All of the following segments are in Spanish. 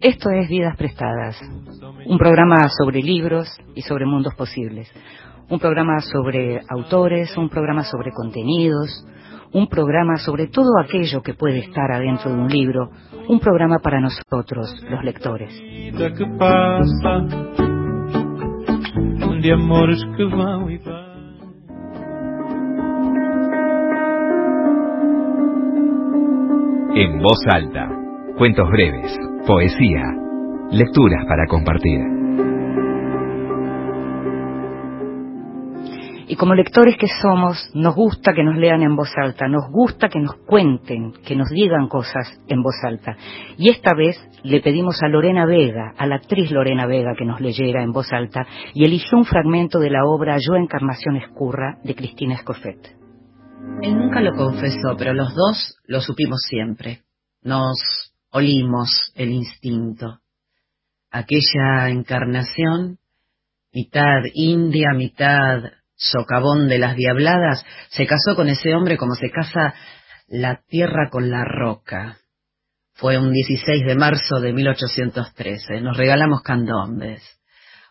Esto es Vidas Prestadas, un programa sobre libros y sobre mundos posibles, un programa sobre autores, un programa sobre contenidos, un programa sobre todo aquello que puede estar adentro de un libro, un programa para nosotros, los lectores. En voz alta, cuentos breves, poesía, lecturas para compartir. Y como lectores que somos, nos gusta que nos lean en voz alta, nos gusta que nos cuenten, que nos digan cosas en voz alta. Y esta vez le pedimos a Lorena Vega, a la actriz Lorena Vega, que nos leyera en voz alta, y eligió un fragmento de la obra Yo Encarnación Escurra de Cristina Escoffet. Él nunca lo confesó, pero los dos lo supimos siempre. Nos olimos el instinto. Aquella encarnación, mitad india, mitad socavón de las diabladas, se casó con ese hombre como se casa la tierra con la roca. Fue un 16 de marzo de 1813. Nos regalamos candombes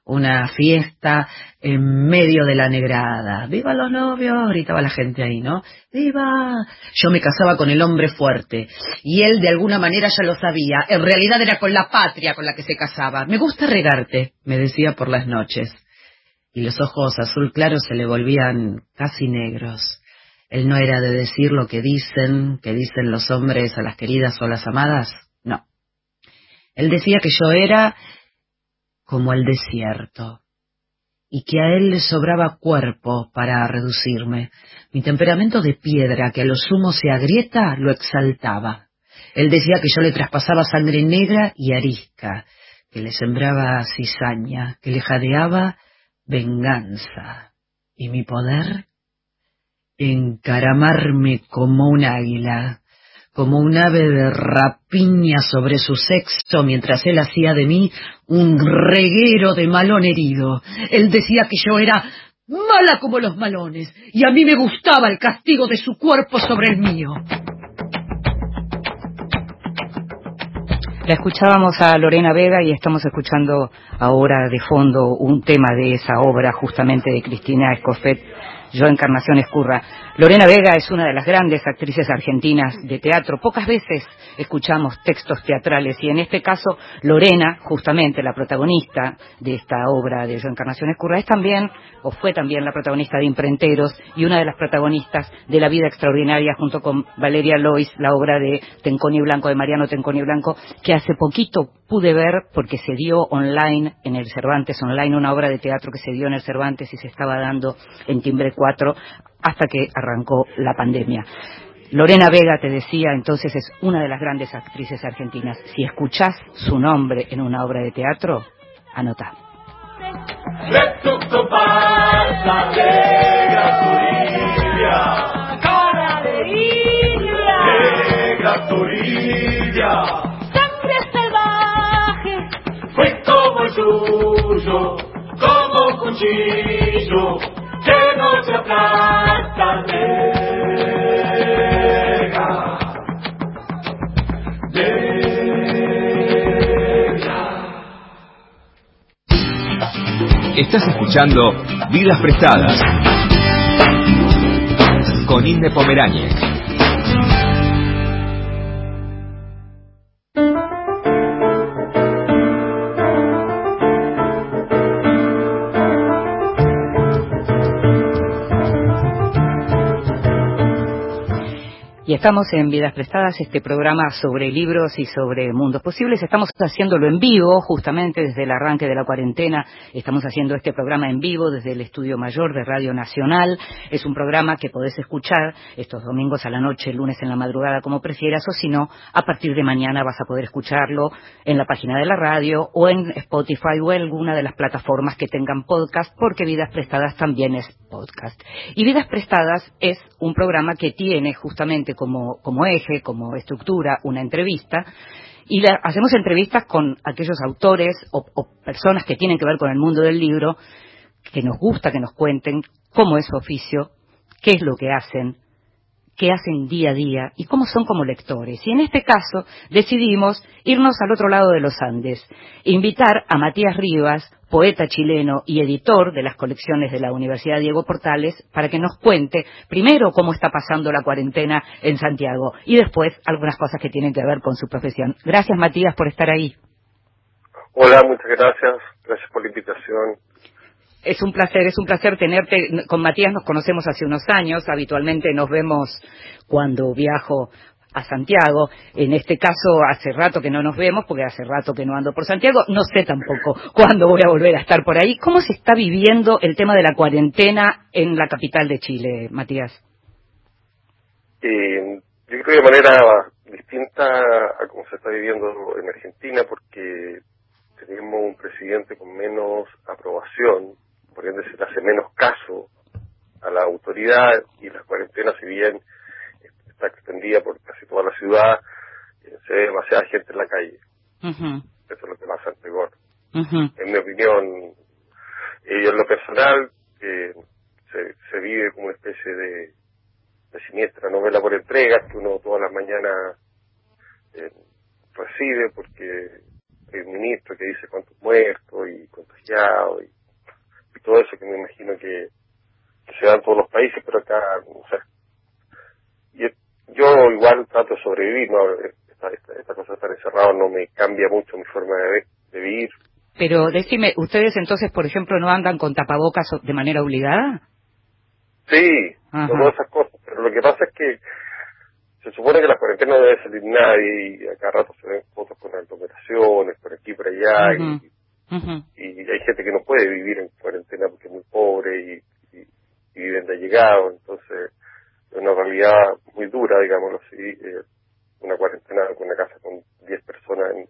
una fiesta en medio de la negrada. ¡Viva los novios! gritaba la gente ahí, ¿no? ¡Viva! Yo me casaba con el hombre fuerte y él de alguna manera ya lo sabía. En realidad era con la patria con la que se casaba. Me gusta regarte, me decía por las noches. Y los ojos azul claro se le volvían casi negros. Él no era de decir lo que dicen, que dicen los hombres a las queridas o las amadas. No. Él decía que yo era como el desierto, y que a él le sobraba cuerpo para reducirme. Mi temperamento de piedra, que a lo sumo se agrieta, lo exaltaba. Él decía que yo le traspasaba sangre negra y arisca, que le sembraba cizaña, que le jadeaba venganza. ¿Y mi poder? Encaramarme como un águila, como un ave de rapiña sobre su sexo mientras él hacía de mí un reguero de malón herido. Él decía que yo era mala como los malones y a mí me gustaba el castigo de su cuerpo sobre el mío. La escuchábamos a Lorena Vega y estamos escuchando ahora de fondo un tema de esa obra justamente de Cristina Escofet, Yo Encarnación Escurra. Lorena Vega es una de las grandes actrices argentinas de teatro. Pocas veces escuchamos textos teatrales y en este caso Lorena, justamente la protagonista de esta obra de Encarnación Escurra, es también o fue también la protagonista de Imprenteros y una de las protagonistas de La vida extraordinaria junto con Valeria Lois, la obra de Tenconi Blanco, de Mariano Tenconi Blanco, que hace poquito pude ver porque se dio online en el Cervantes Online, una obra de teatro que se dio en el Cervantes y se estaba dando en Timbre 4 hasta que arrancó la pandemia. Lorena Vega, te decía, entonces es una de las grandes actrices argentinas. Si escuchás su nombre en una obra de teatro, anota. Sangre salvaje, fue como el suyo, como cuchillo Estás escuchando Vidas Prestadas con Inde Pomeráñez. Estamos en Vidas Prestadas, este programa sobre libros y sobre mundos posibles. Estamos haciéndolo en vivo, justamente desde el arranque de la cuarentena. Estamos haciendo este programa en vivo desde el Estudio Mayor de Radio Nacional. Es un programa que podés escuchar estos domingos a la noche, lunes en la madrugada, como prefieras, o si no, a partir de mañana vas a poder escucharlo en la página de la radio o en Spotify o en alguna de las plataformas que tengan podcast, porque Vidas Prestadas también es podcast. Y Vidas Prestadas es un programa que tiene justamente como, como eje, como estructura, una entrevista, y la, hacemos entrevistas con aquellos autores o, personas que tienen que ver con el mundo del libro, que nos gusta que nos cuenten cómo es su oficio, qué es lo que hacen, qué hacen día a día y cómo son como lectores. Y en este caso decidimos irnos al otro lado de los Andes, invitar a Matías Rivas, poeta chileno y editor de las colecciones de la Universidad Diego Portales, para que nos cuente primero cómo está pasando la cuarentena en Santiago y después algunas cosas que tienen que ver con su profesión. Gracias Matías por estar ahí. Hola, muchas gracias. Gracias por la invitación. Es un placer, es un placer tenerte. Con Matías nos conocemos hace unos años, habitualmente nos vemos cuando viajo a Santiago. En este caso, hace rato que no nos vemos, porque hace rato que no ando por Santiago. No sé tampoco cuándo voy a volver a estar por ahí. ¿Cómo se está viviendo el tema de la cuarentena en la capital de Chile, Matías? Eh, yo creo de manera distinta a cómo se está viviendo en Argentina, porque tenemos un presidente con menos aprobación por ende se le hace menos caso a la autoridad y la cuarentena, si bien está extendida por casi toda la ciudad, eh, se ve demasiada gente en la calle. Eso es lo que pasa en Tegor. En mi opinión, y en lo personal, eh, se, se vive como una especie de, de siniestra novela por entregas que uno todas las mañanas eh, recibe porque hay un ministro que dice cuántos muertos y contagiados y todo eso que me imagino que, se da en todos los países, pero acá, o sea, yo, yo igual trato de sobrevivir, ¿no? Esta, esta, cosa de estar encerrado no me cambia mucho mi forma de, de vivir. Pero decime, ¿ustedes entonces, por ejemplo, no andan con tapabocas de manera obligada? Sí, todas esas cosas, pero lo que pasa es que se supone que la cuarentena no debe salir nadie y acá rato se ven fotos con aglomeraciones por aquí por allá y y hay gente que no puede vivir en cuarentena porque es muy pobre y, y, y viven de llegado, entonces es una realidad muy dura, digámoslo así, eh, una cuarentena con una casa con 10 personas en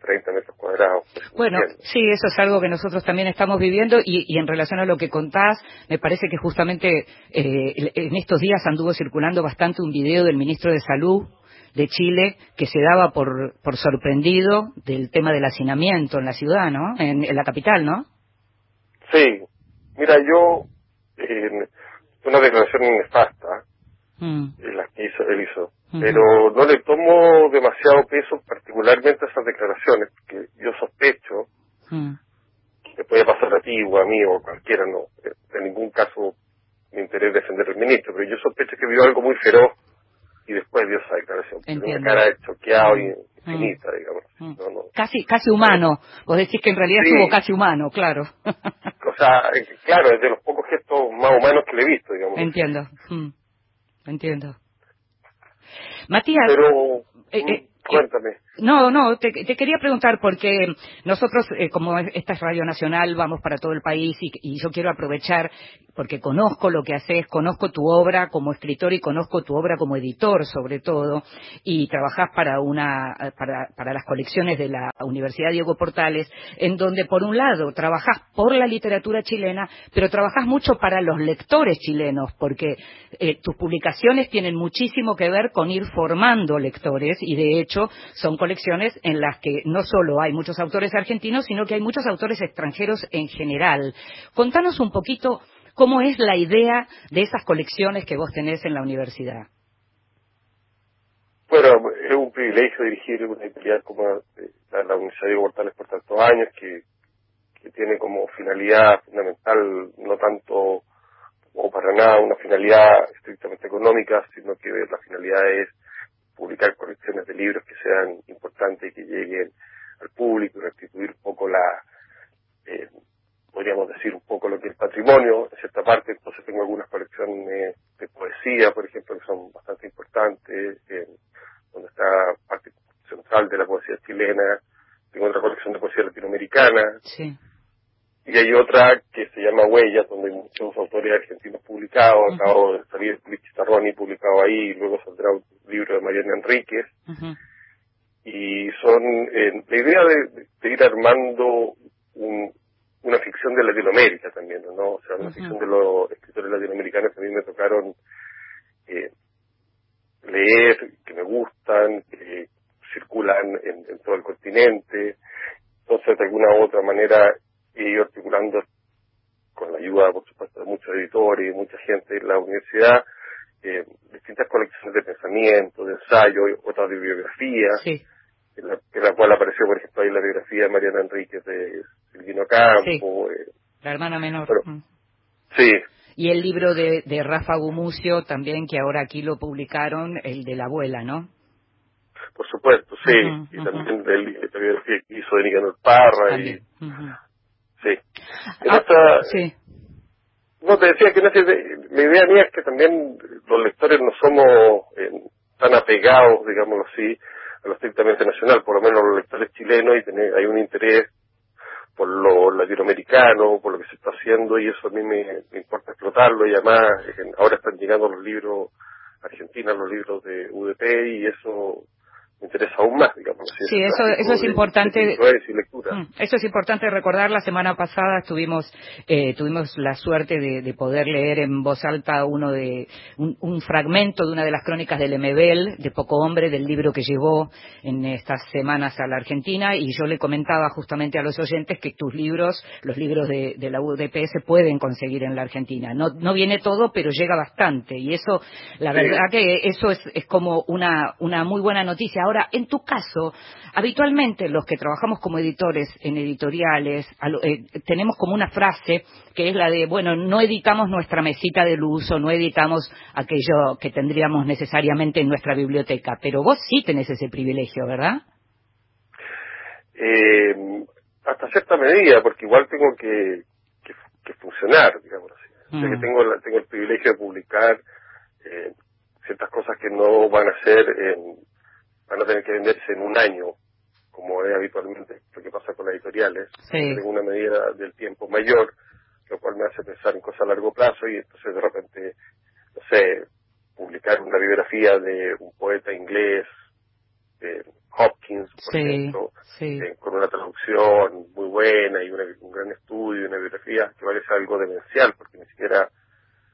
30 metros cuadrados. Pues, bueno, sí, eso es algo que nosotros también estamos viviendo y, y en relación a lo que contás, me parece que justamente eh, en estos días anduvo circulando bastante un video del ministro de Salud de Chile que se daba por, por sorprendido del tema del hacinamiento en la ciudad, ¿no? En, la capital, ¿no? Sí. Mira, yo, eh, una declaración nefasta, mm. la que hizo, él hizo, pero no le tomo demasiado peso particularmente a esas declaraciones, porque yo sospecho mm. que puede pasar a ti o a mí o a cualquiera, no, en ningún caso me interesa defender al ministro, pero yo sospecho que vio algo muy feroz y después dio esa declaración. Entiendo. Una cara de choqueado y mm. infinita, digamos. Mm. Casi, casi humano. Vos decís que en realidad estuvo casi humano, claro. o sea, claro, es de los pocos gestos más humanos que le he visto, digamos. Entiendo. Mm. Entiendo. Matías. Pero, eh, eh, cuéntame. No, no, te, quería preguntar porque nosotros, eh, como esta es Radio Nacional, vamos para todo el país y, yo quiero aprovechar porque conozco lo que haces, conozco tu obra como escritor y conozco tu obra como editor sobre todo y trabajás para una para, para las colecciones de la Universidad Diego Portales en donde por un lado trabajás por la literatura chilena pero trabajás mucho para los lectores chilenos porque eh, tus publicaciones tienen muchísimo que ver con ir formando lectores y de hecho son colecciones en las que no solo hay muchos autores argentinos, sino que hay muchos autores extranjeros en general. Contanos un poquito cómo es la idea de esas colecciones que vos tenés en la universidad. Bueno, es un privilegio dirigir una editorial como la, Universidad de Portales por tantos años, que, que tiene como finalidad fundamental no tanto o para nada una finalidad estrictamente económica, sino que la finalidad es publicar colecciones de libros que sean importantes y que lleguen al público, restituir un poco la, eh, podríamos decir un poco lo que es patrimonio, en cierta parte, entonces tengo algunas colecciones de poesía, por ejemplo, que son bastante importantes, donde está parte central de la poesía chilena, tengo otra colección de poesía latinoamericana, y hay otra que se llama Huellas, donde hay muchos autores argentinos publicados, acabo de salir Luis Tarroni publicado ahí, y luego saldrá un libro de Mariana Enríquez, y son eh, la idea de, ir armando una ficción de Latinoamérica también, ¿no? O sea, una ficción de los escritores latinoamericanos que a mí me tocaron eh, leer, que me gustan, que circulan en, todo el continente. Entonces, de alguna u otra manera, ido articulando con la ayuda, por supuesto, de muchos editores y mucha gente en la universidad, eh, distintas colecciones de pensamiento, de ensayo, otras de biografía, en, la, cual apareció, por ejemplo, ahí la biografía de Mariana Enríquez de Silvino Campo. Eh, la hermana menor. Mm. Sí. Y el libro de, de Rafa Gumucio también, que ahora aquí lo publicaron, el de la abuela, ¿no? Por supuesto, sí. y también de la biografía que hizo de Nicanor Parra. Y, Sí. Ah, sí. No, te decía que no, la idea mía es que también los lectores no somos eh, tan apegados, digámoslo así, a lo estrictamente nacional, por lo menos los lectores chilenos, y hay un interés por lo latinoamericano, por lo que se está haciendo, y eso a mí me, importa explotarlo, y además ahora están llegando los libros argentinos, los libros de UDP, y eso interesa aún más, digamos. Sí, eso, eso es importante. Mm, eso es importante recordar. La semana pasada estuvimos, eh, tuvimos la suerte de, poder leer en voz alta uno de un, fragmento de una de las crónicas del MBL, de Poco Hombre, del libro que llevó en estas semanas a la Argentina, y yo le comentaba justamente a los oyentes que tus libros, los libros de, la UDP, se pueden conseguir en la Argentina. No, no viene todo, pero llega bastante, y eso, la verdad que eso es, es como una, una muy buena noticia. Ahora, en tu caso, habitualmente los que trabajamos como editores en editoriales, eh, tenemos como una frase que es la de, bueno, no editamos nuestra mesita de luz o no editamos aquello que tendríamos necesariamente en nuestra biblioteca, pero vos sí tenés ese privilegio, ¿verdad? Eh, hasta cierta medida, porque igual tengo que, funcionar, digamos así. O sea que mm. tengo, tengo el privilegio de publicar eh, ciertas cosas que no van a ser en van a tener que venderse en un año, como es habitualmente lo que pasa con las editoriales, en una medida del tiempo mayor, lo cual me hace pensar en cosas a largo plazo y entonces de repente, no sé, publicar una biografía de un poeta inglés, de Hopkins, por ejemplo, eh, con una traducción muy buena y un gran estudio, una biografía que parece algo demencial, porque ni siquiera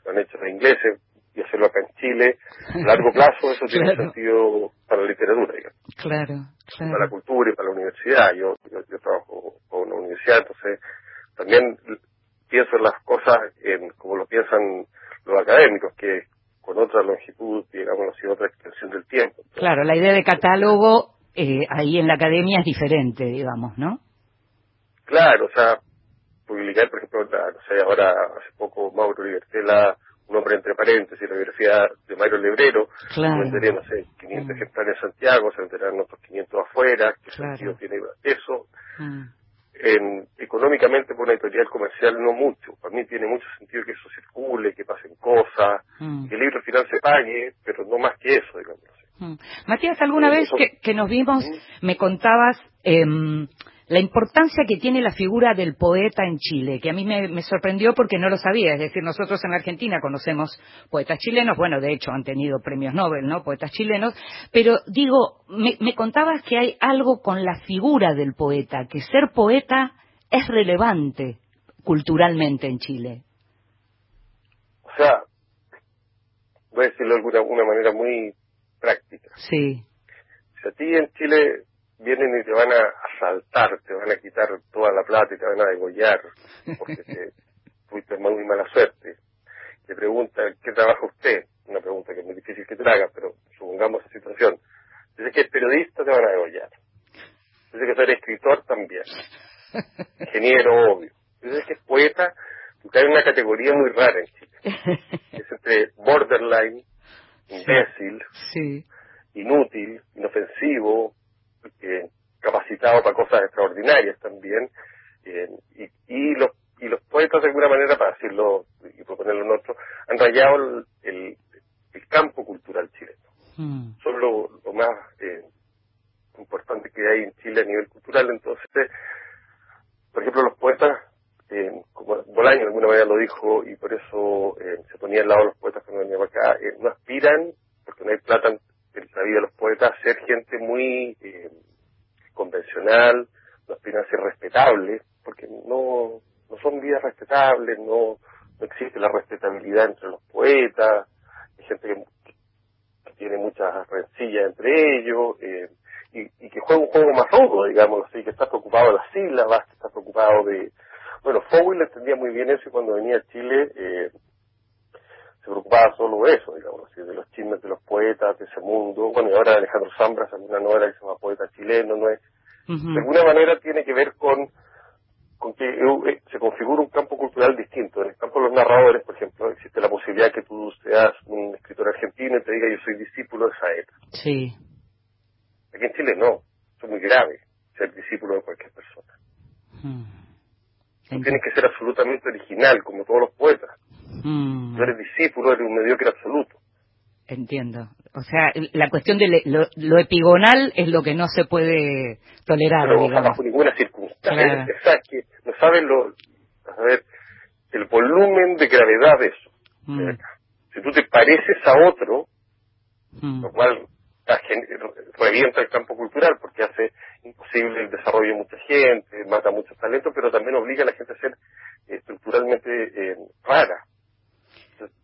lo han hecho los ingleses, y hacerlo acá en Chile, a largo plazo eso tiene sentido para la literatura, digamos. Claro, claro. Para la cultura y para la universidad. Yo, yo, trabajo con una universidad, entonces también pienso en las cosas en, como lo piensan los académicos, que con otra longitud, digamos así, otra extensión del tiempo. claro, la idea de catálogo eh, ahí en la academia es diferente, digamos, ¿no? Claro, o sea, publicar, por ejemplo, no sé, ahora hace poco Mauro Libertela un hombre entre paréntesis, la biografía de Mario Lebrero, claro. vendería, no sé, 500 mm. ejemplares en Santiago, se venderán otros 500 afuera, ¿qué sentido tiene eso? Mm. En, económicamente por una editorial comercial no mucho, para mí tiene mucho sentido que eso circule, que pasen cosas, mm. que el libro final se pague, pero no más que eso, digamos. Matías, alguna eh, vez que, que, nos vimos, me contabas... Eh, la importancia que tiene la figura del poeta en Chile, que a mí me, sorprendió porque no lo sabía. Es decir, nosotros en Argentina conocemos poetas chilenos, bueno, de hecho han tenido premios Nobel, ¿no? Poetas chilenos, pero digo, me, me contabas que hay algo con la figura del poeta, que ser poeta es relevante culturalmente en Chile. O sea, voy a decirlo de alguna manera muy práctica. Sí. Si a ti en Chile vienen y te van a asaltar, te van a quitar toda la plata y te van a degollar, porque te, fuiste muy mala suerte. Te pregunta, ¿qué trabaja usted? Una pregunta que es muy difícil que te haga, pero supongamos esa situación. Dice que es periodista, te van a degollar. Dice que eres escritor también. Ingeniero, obvio. Dice que es poeta, porque hay una categoría muy rara en Chile. Es entre borderline, imbécil, inútil, inofensivo, eh, capacitado para cosas extraordinarias también, eh, y, y, los y los poetas de alguna manera, para decirlo y proponerlo en otro, han rayado el, el, campo cultural chileno. Mm. Son lo, más eh, importante que hay en Chile a nivel cultural. Entonces, por ejemplo, los poetas, eh, como Bolaño de alguna manera lo dijo, y por eso eh, se ponía al lado de los poetas cuando venían acá, eh, no aspiran, porque no hay plata en la vida de los poetas ser gente muy eh, convencional, no aspiran a ser respetables, porque no, no son vidas respetables, no, no existe la respetabilidad entre los poetas, hay gente que, tiene muchas rencillas entre ellos, eh, y, y, que juega un juego más rudo, digamos, así que está preocupado de las sílabas, que está preocupado de... Bueno, Fowell entendía muy bien eso y cuando venía a Chile eh, se preocupaba solo de eso, digamos, de los chismes de los poetas, de ese mundo. Bueno, y ahora Alejandro Zambra salió una novela que se llama Poeta Chileno, ¿no es? De alguna manera tiene que ver con con que eh, se configura un campo cultural distinto. En el campo de los narradores, por ejemplo, existe la posibilidad que tú seas un escritor argentino y te diga yo soy discípulo de Saeta. Sí. Aquí en Chile no, es muy grave ser discípulo de cualquier persona. Hmm. tienes que ser absolutamente original, como todos los poetas. Hmm. Tú eres discípulo, eres un mediocre absoluto. Entiendo. O sea, la cuestión de lo, epigonal es lo que no se puede tolerar, Pero, digamos. bajo ninguna circunstancia. que no saben lo, a ver, el volumen de gravedad de eso. Mm. Si tú te pareces a otro, mm. lo cual revienta el campo cultural porque hace imposible el desarrollo de mucha gente, mata muchos talentos, pero también obliga a la gente a ser estructuralmente eh, rara.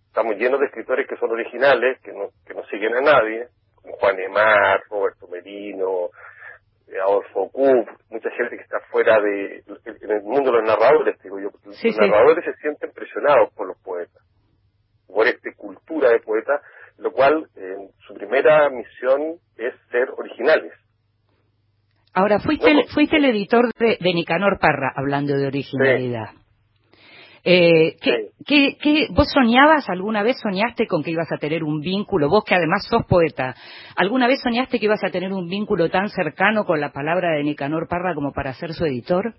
Estamos llenos de escritores que son originales, que no, que no siguen a nadie, como Juan Emar, Roberto Merino, eh, Adolfo Kup, mucha gente que está fuera de, en el mundo de los narradores, digo yo, porque los narradores se sienten presionados por los poetas, por esta cultura de poetas, lo cual en su primera misión es ser originales. Ahora, fuiste, el, fuiste el editor de, de Nicanor Parra, hablando de originalidad. Eh, ¿qué, vos soñabas alguna vez, soñaste con que ibas a tener un vínculo, vos que además sos poeta, ¿alguna vez soñaste que ibas a tener un vínculo tan cercano con la palabra de Nicanor Parra como para ser su editor?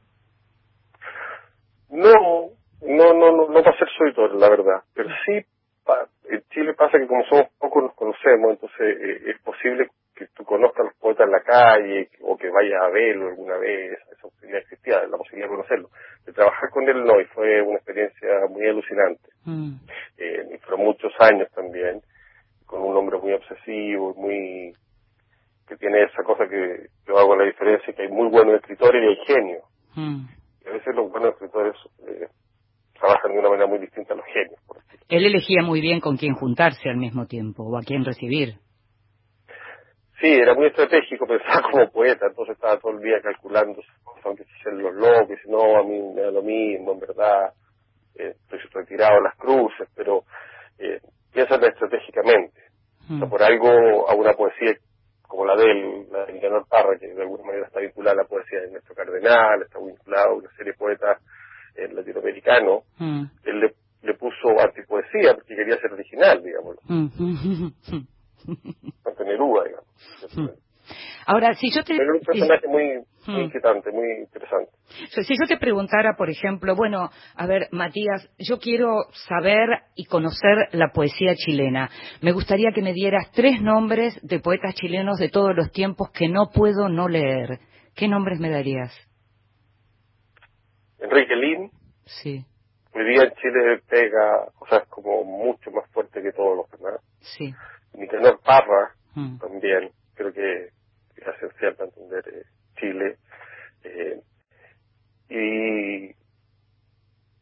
No, no, no, no, no para ser su editor, la verdad, pero sí, en Chile pasa que como somos pocos nos conocemos, entonces eh, es posible que tú conozcas a los poetas en la calle o que vayas a verlo alguna vez, esa posibilidad existía, la posibilidad de conocerlo de trabajar con él no, y fue una experiencia muy alucinante. Mm. Eh, fueron muchos años también, con un hombre muy obsesivo, muy que tiene esa cosa que yo hago la diferencia, que hay muy buenos escritores y hay genios. Mm. Y a veces los buenos escritores eh, trabajan de una manera muy distinta a los genios. Por Él elegía muy bien con quién juntarse al mismo tiempo o a quién recibir. Sí, era muy estratégico, pensaba como poeta, entonces estaba todo el día calculando aunque se los locos, y no, a mí me da lo mismo, en verdad, eh, estoy retirado a las cruces, pero eh, estratégicamente. O sea, mm. por algo a una poesía como la de él, la de Nicanor Parra, que de alguna manera está vinculada a la poesía de Néstor Cardenal, está vinculada a una serie de poetas eh, latinoamericanos, mm. él le, le puso antipoesía porque quería ser original, digamos. Mm. Digamos. Ahora, si yo te... un personaje muy, muy inquietante, muy interesante. Si yo te preguntara, por ejemplo, bueno, a ver, Matías, yo quiero saber y conocer la poesía chilena. Me gustaría que me dieras tres nombres de poetas chilenos de todos los tiempos que no puedo no leer. ¿Qué nombres me darías? Enrique Lin. Sí. Hoy día en Chile pega cosas como mucho más fuerte que todos los demás. Sí. Nicanor Parra mm. también. Creo que es esencial para entender eh, Chile. Eh, y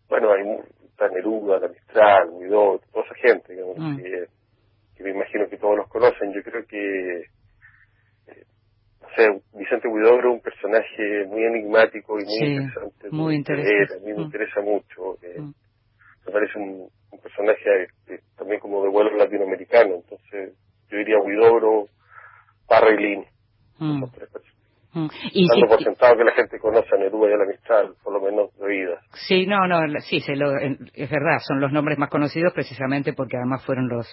bueno, hay está Neruda, la Mistral, Midot, toda esa gente, digamos, mm. que, me imagino que todos los conocen. Yo creo que, no sé, Vicente Huidobro es un personaje muy enigmático y muy interesante. Muy interesante. A mí me mm. interesa mucho. Eh, mm. Me parece un, personaje también como de vuelo latinoamericano. Entonces, yo diría Huidobro, Parra y Lin. Mm. Mm. Y por sentado que la gente conoce a Neruda y a la Mistral, por lo menos de oídas. Sí, no, no, sí, se lo, es verdad, son los nombres más conocidos precisamente porque además fueron los,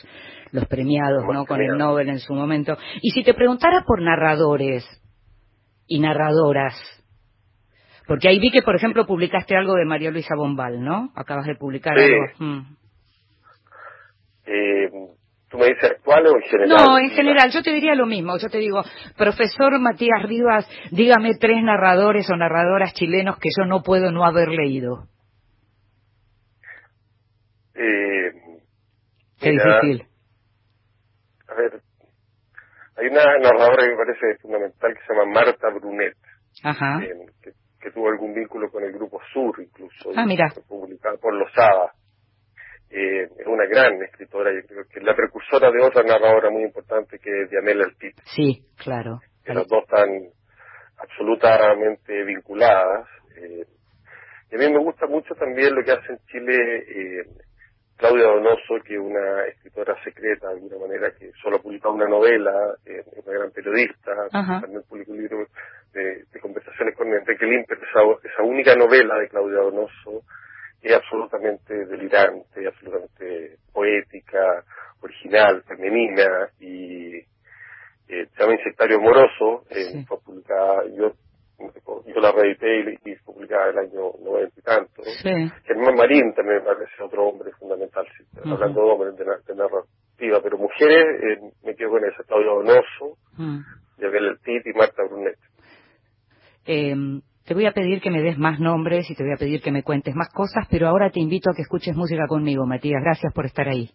los premiados, ¿no? Con el Nobel en su momento. Y si te preguntara por narradores y narradoras, porque ahí vi que, por ejemplo, publicaste algo de María Luisa Bombal, ¿no? Acabas de publicar algo. Mm. Eh, ¿Tú me dices actual o en general? No, en general, yo te diría lo mismo. Yo te digo, profesor Matías Rivas, dígame tres narradores o narradoras chilenos que yo no puedo no haber leído. Eh, Qué difícil. A ver, hay una narradora que me parece fundamental que se llama Marta Brunet. Ajá. que, tuvo algún vínculo con el grupo Sur incluso. Ah, mira. Publicada por Lozada. Eh, es una gran escritora, yo creo que es la precursora de otra narradora muy importante que es Diamela Altit. Sí, claro. Que las dos están absolutamente vinculadas. Eh, y a mí me gusta mucho también lo que hace en Chile eh, Claudia Donoso, que es una escritora secreta de alguna manera, que solo ha publicado una novela, eh, es una gran periodista, también publicó un libro de, conversaciones con Enrique Limper, esa, esa única novela de Claudia Donoso es absolutamente delirante, absolutamente poética, original, femenina y eh, se llama Insectario Amoroso, eh, fue publicada, yo, yo la reedité y, fue publicada en el año noventa y tanto. Germán Marín también me parece otro hombre fundamental, hablando de hombres de, narrativa, pero mujeres eh, me quedo con esa, Claudia Donoso, mm. Yabel Tit y Marta Brunet. Eh, te voy a pedir que me des más nombres y te voy a pedir que me cuentes más cosas, pero ahora te invito a que escuches música conmigo, Matías. Gracias por estar ahí.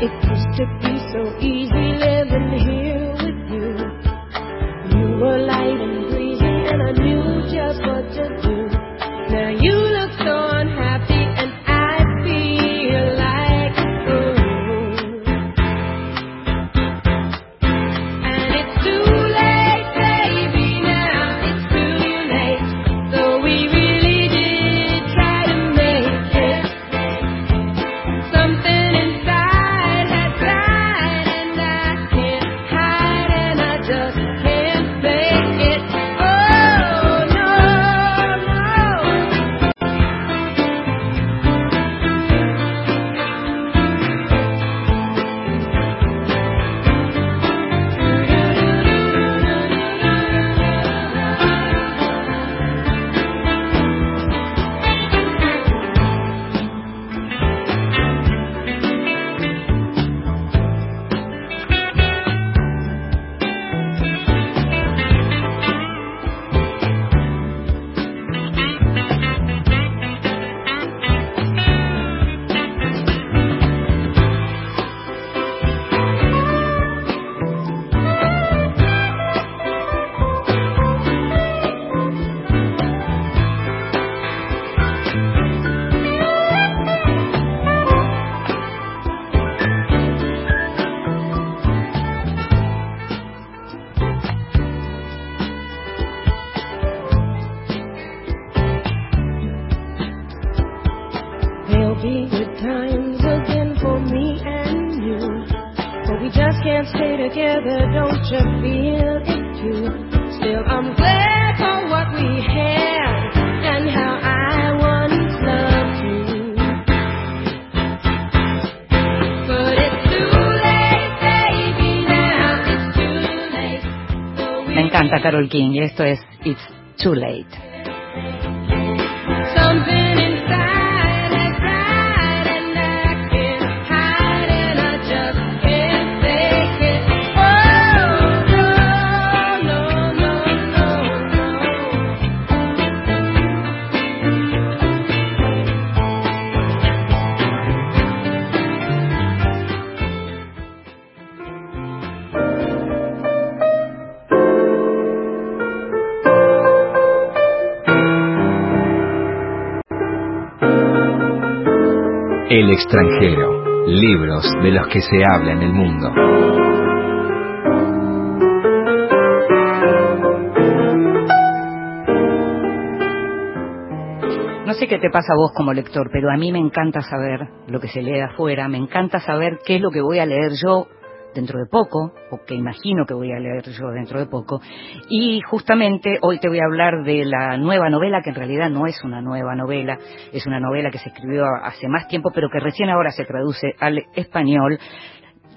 It used to be so easy living here with you. You were light Carol King y esto es It's Too Late. Extranjero, libros de los que se habla en el mundo. Nos sé qué te pasa a vos como lector, pero a mí me encanta saber lo que se lee afuera, me encanta saber qué es lo que voy a leer yo dentro de poco, o que imagino que voy a leer yo dentro de poco. Y justamente hoy te voy a hablar de la nueva novela, que en realidad no es una nueva novela, es una novela que se escribió hace más tiempo, pero que recién ahora se traduce al español,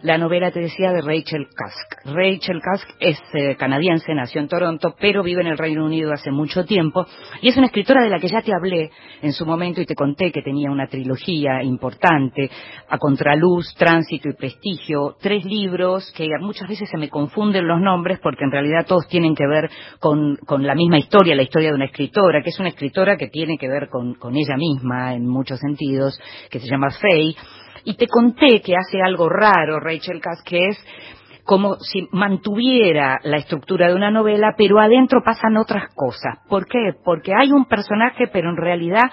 la novela, te decía, de Rachel Cusk. Rachel Cusk es eh, canadiense, nació en Toronto, pero vive en el Reino Unido hace mucho tiempo y es una escritora de la que ya te hablé en su momento y te conté que tenía una trilogía importante, A Contraluz, Tránsito y Prestigio, tres libros que muchas veces se me confunden los nombres porque en realidad todos tienen que ver con, la misma historia, la historia de una escritora, que es una escritora que tiene que ver con, con ella misma en muchos sentidos, que se llama Faye y te conté que hace algo raro Rachel Cass, que es como si mantuviera la estructura de una novela, pero adentro pasan otras cosas. ¿Por qué? Porque hay un personaje, pero en realidad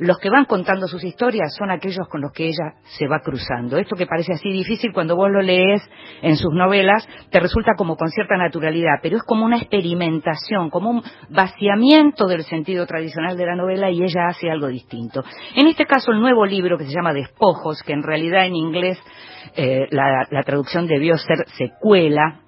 los que van contando sus historias son aquellos con los que ella se va cruzando. Esto que parece así difícil cuando vos lo lees en sus novelas, te resulta como con cierta naturalidad, pero es como una experimentación, como un vaciamiento del sentido tradicional de la novela y ella hace algo distinto. En este caso, el nuevo libro que se llama Despojos, que en realidad en inglés eh, la, la traducción debió ser secuela,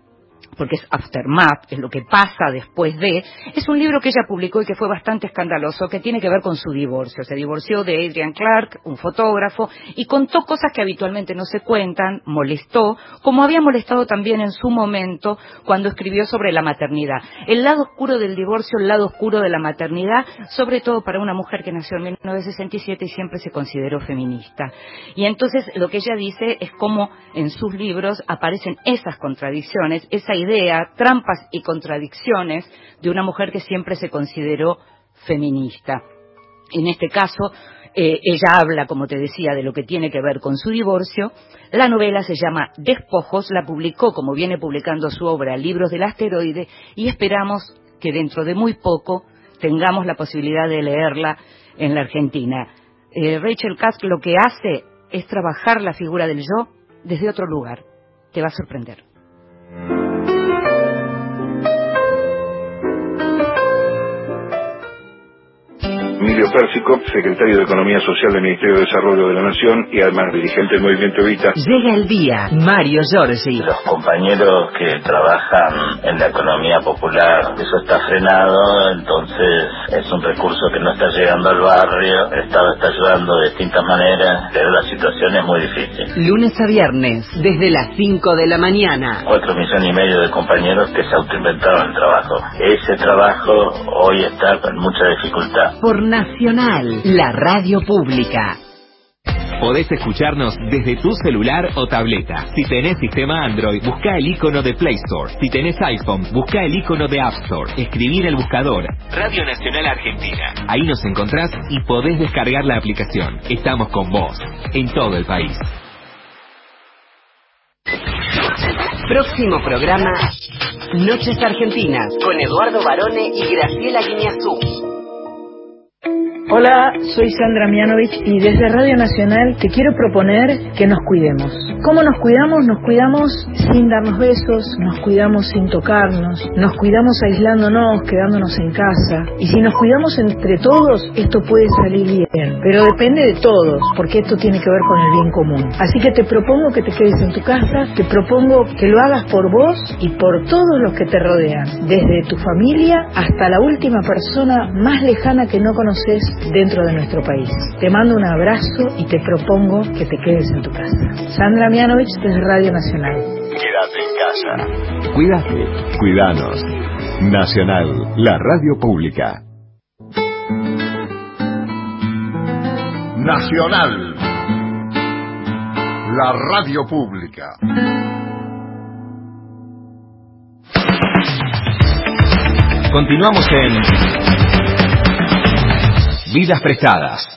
porque es Aftermath, es lo que pasa después de, es un libro que ella publicó y que fue bastante escandaloso, que tiene que ver con su divorcio. Se divorció de Adrian Clark, un fotógrafo, y contó cosas que habitualmente no se cuentan, molestó, como había molestado también en su momento cuando escribió sobre la maternidad. El lado oscuro del divorcio, el lado oscuro de la maternidad, sobre todo para una mujer que nació en 1967 y siempre se consideró feminista. Y entonces lo que ella dice es cómo en sus libros aparecen esas contradicciones, esa idea, trampas y contradicciones de una mujer que siempre se consideró feminista. En este caso, eh, ella habla, como te decía, de lo que tiene que ver con su divorcio. La novela se llama Despojos, la publicó, como viene publicando su obra, Libros del Asteroide, y esperamos que dentro de muy poco tengamos la posibilidad de leerla en la Argentina. Eh, Rachel Kask lo que hace es trabajar la figura del yo desde otro lugar. Te va a sorprender. Emilio Pérsico, secretario de Economía Social del Ministerio de Desarrollo de la Nación y además dirigente del Movimiento Evita. Llega el día, Mario Giorgi. Los compañeros que trabajan en la economía popular, eso está frenado, entonces es un recurso que no está llegando al barrio, el Estado está ayudando de distintas maneras, pero la situación es muy difícil. Lunes a viernes, desde las 5 de la mañana. Cuatro millones y medio de compañeros que se autoinventaron el trabajo. Ese trabajo hoy está con mucha dificultad. Por Nacional, la radio pública. Podés escucharnos desde tu celular o tableta. Si tenés sistema Android, busca el icono de Play Store. Si tenés iPhone, busca el icono de App Store. Escribir el buscador Radio Nacional Argentina. Ahí nos encontrás y podés descargar la aplicación. Estamos con vos, en todo el país. Próximo programa, Noches Argentinas, con Eduardo Barone y Graciela Guiñazú. Hola, soy Sandra Mianovich y desde Radio Nacional te quiero proponer que nos cuidemos. ¿Cómo nos cuidamos? Nos cuidamos sin darnos besos, nos cuidamos sin tocarnos, nos cuidamos aislándonos, quedándonos en casa. Y si nos cuidamos entre todos, esto puede salir bien. Pero depende de todos, porque esto tiene que ver con el bien común. Así que te propongo que te quedes en tu casa, te propongo que lo hagas por vos y por todos los que te rodean, desde tu familia hasta la última persona más lejana que no conoces dentro de nuestro país. Te mando un abrazo y te propongo que te quedes en tu casa. Sandra Mianovich desde Radio Nacional. Quédate en casa. Cuídate, cuidanos. Nacional, la radio pública. Nacional, la radio pública. Continuamos en Vidas prestadas.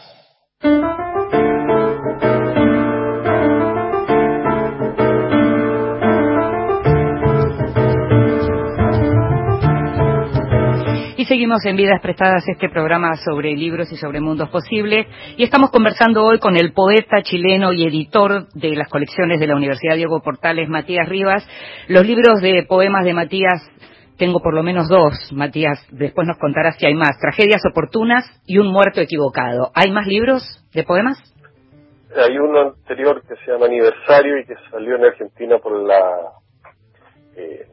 Y seguimos en Vidas Prestadas, este programa sobre libros y sobre mundos posibles. Y estamos conversando hoy con el poeta chileno y editor de las colecciones de la Universidad Diego Portales, Matías Rivas. Los libros de poemas de Matías tengo por lo menos dos, Matías, después nos contarás si hay más. Tragedias oportunas y Un muerto equivocado. ¿Hay más libros de poemas? Hay uno anterior que se llama Aniversario y que salió en Argentina por la eh,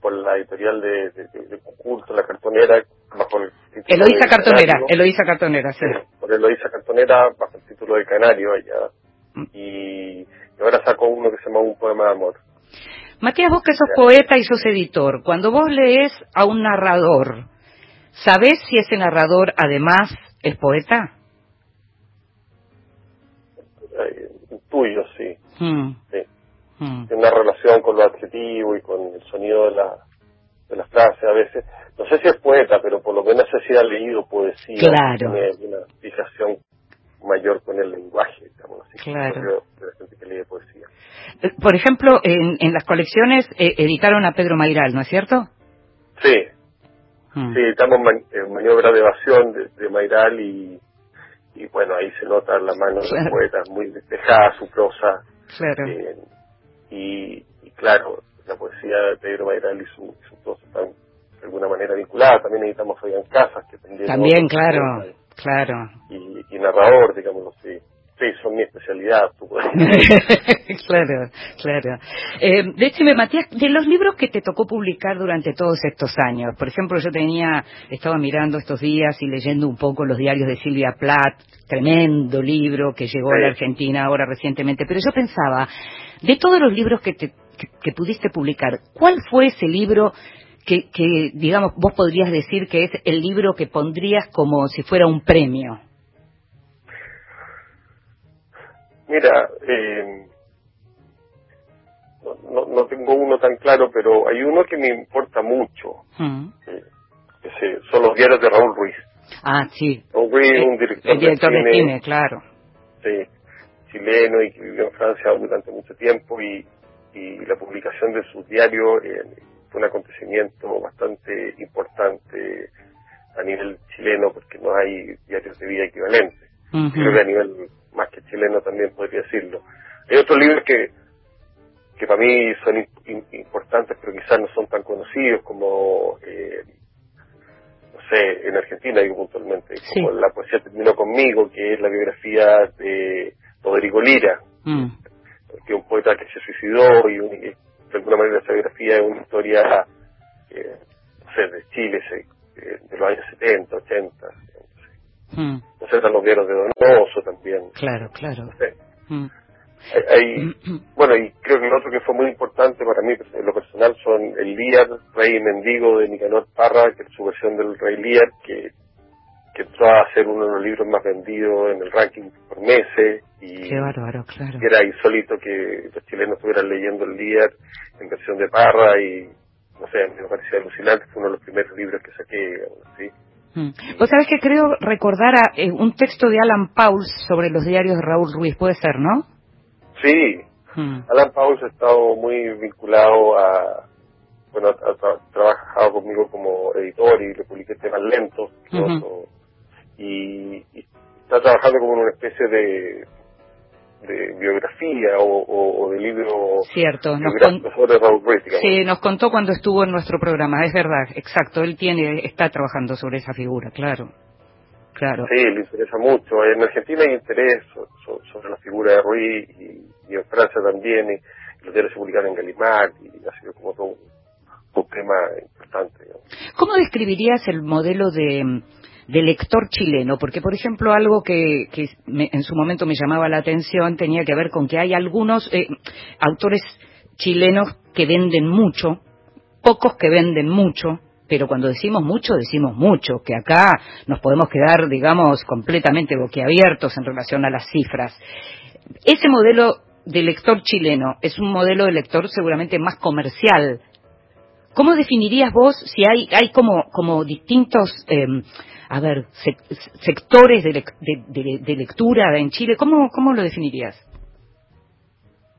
por la editorial de, de, de, La Cartonera, bajo el título Eloísa Cartonera, Eloísa Cartonera, sí. Por Eloísa Cartonera, bajo el título de Canario allá. Mm. Y, ahora sacó uno que se llama Un poema de amor. Matías, vos que sos poeta y sos editor, cuando vos lees a un narrador, ¿sabés si ese narrador además es poeta? tuyo, sí. Mm. sí. Mm. una relación con lo adjetivo y con el sonido de la, de las frases a veces. No sé si es poeta, pero por lo menos sé si ha leído poesía. Claro. Tiene una fijación mayor con el lenguaje, digamos así. Claro. De la gente que lee poesía. Eh, por ejemplo, en, en las colecciones eh, editaron a Pedro Mairal, ¿no es cierto? Sí. Mm. Sí, estamos en maniobra de evasión de, de Mairal y y bueno, ahí se nota la mano del poeta, muy despejada su prosa. Claro. Eh, y, claro, la poesía de Pedro Bairal y su, prosa están de alguna manera vinculadas. También necesitamos a Fabián Casas, que también... También, claro, claro. Y, y narrador, digamos así sí, son mi especialidad. claro, claro. Eh, decime, Matías, de los libros que te tocó publicar durante todos estos años, por ejemplo, yo tenía, estaba mirando estos días y leyendo un poco los diarios de Silvia Plath, tremendo libro que llegó a la Argentina ahora recientemente, pero yo pensaba, de todos los libros que, te, que, pudiste publicar, ¿cuál fue ese libro que, que, digamos, vos podrías decir que es el libro que pondrías como si fuera un premio? Mira, eh, no, no, tengo uno tan claro, pero hay uno que me importa mucho. Mm. Eh, son los diarios de Raúl Ruiz. Ah, sí. Raúl Ruiz, un director, el director de, cine, claro. Sí, chileno y que vivió en Francia durante mucho tiempo y, y la publicación de su diario eh, fue un acontecimiento bastante importante a nivel chileno porque no hay diarios de vida equivalentes. Creo que a nivel más que chileno también podría decirlo. Hay otros libros que, que para mí son importantes, pero quizás no son tan conocidos como, eh, no sé, en Argentina digo puntualmente, como La poesía terminó conmigo, que es la biografía de Rodrigo Lira, mm. que es un poeta que se suicidó y, de alguna manera esa biografía es una historia, eh, no sé, de Chile, eh, de los años 70, 80, Mm. No sé, están los de Donoso también. Claro, claro. Mm. bueno, y creo que el otro que fue muy importante para mí, en lo personal, son el Liar, Rey Mendigo de Nicanor Parra, que es su versión del Rey Liar, que, que entró a ser uno de los libros más vendidos en el ranking por meses. Y Qué bárbaro, claro. Era insólito que los chilenos estuvieran leyendo el Liar en versión de Parra y, no sé, me parecía alucinante, fue uno de los primeros libros que saqué, así. Mm. Vos sabés que creo recordar a, eh, un texto de Alan Pauls sobre los diarios de Raúl Ruiz, puede ser, ¿no? Sí, mm. Alan Pauls ha estado muy vinculado a, bueno, ha, trabajado conmigo como editor y le publiqué temas lentos, y, y, está trabajando como en una especie de de biografía o, de libro cierto nos sí nos contó cuando estuvo en nuestro programa es verdad exacto él tiene está trabajando sobre esa figura claro claro. Sí le interesa mucho en Argentina hay interés sobre la figura de Ruiz y, en Francia también y los diarios se publicaron en Gallimard y ha sido como todo un, tema importante ¿cómo describirías el modelo de de lector chileno, porque por ejemplo algo que, en su momento me llamaba la atención tenía que ver con que hay algunos eh, autores chilenos que venden mucho, pocos que venden mucho, pero cuando decimos mucho, decimos mucho, que acá nos podemos quedar, digamos, completamente boquiabiertos en relación a las cifras. Ese modelo de lector chileno es un modelo de lector seguramente más comercial. ¿Cómo definirías vos si hay, hay como, como distintos em, a ver, sectores de, de, lectura en Chile, ¿cómo, cómo lo definirías?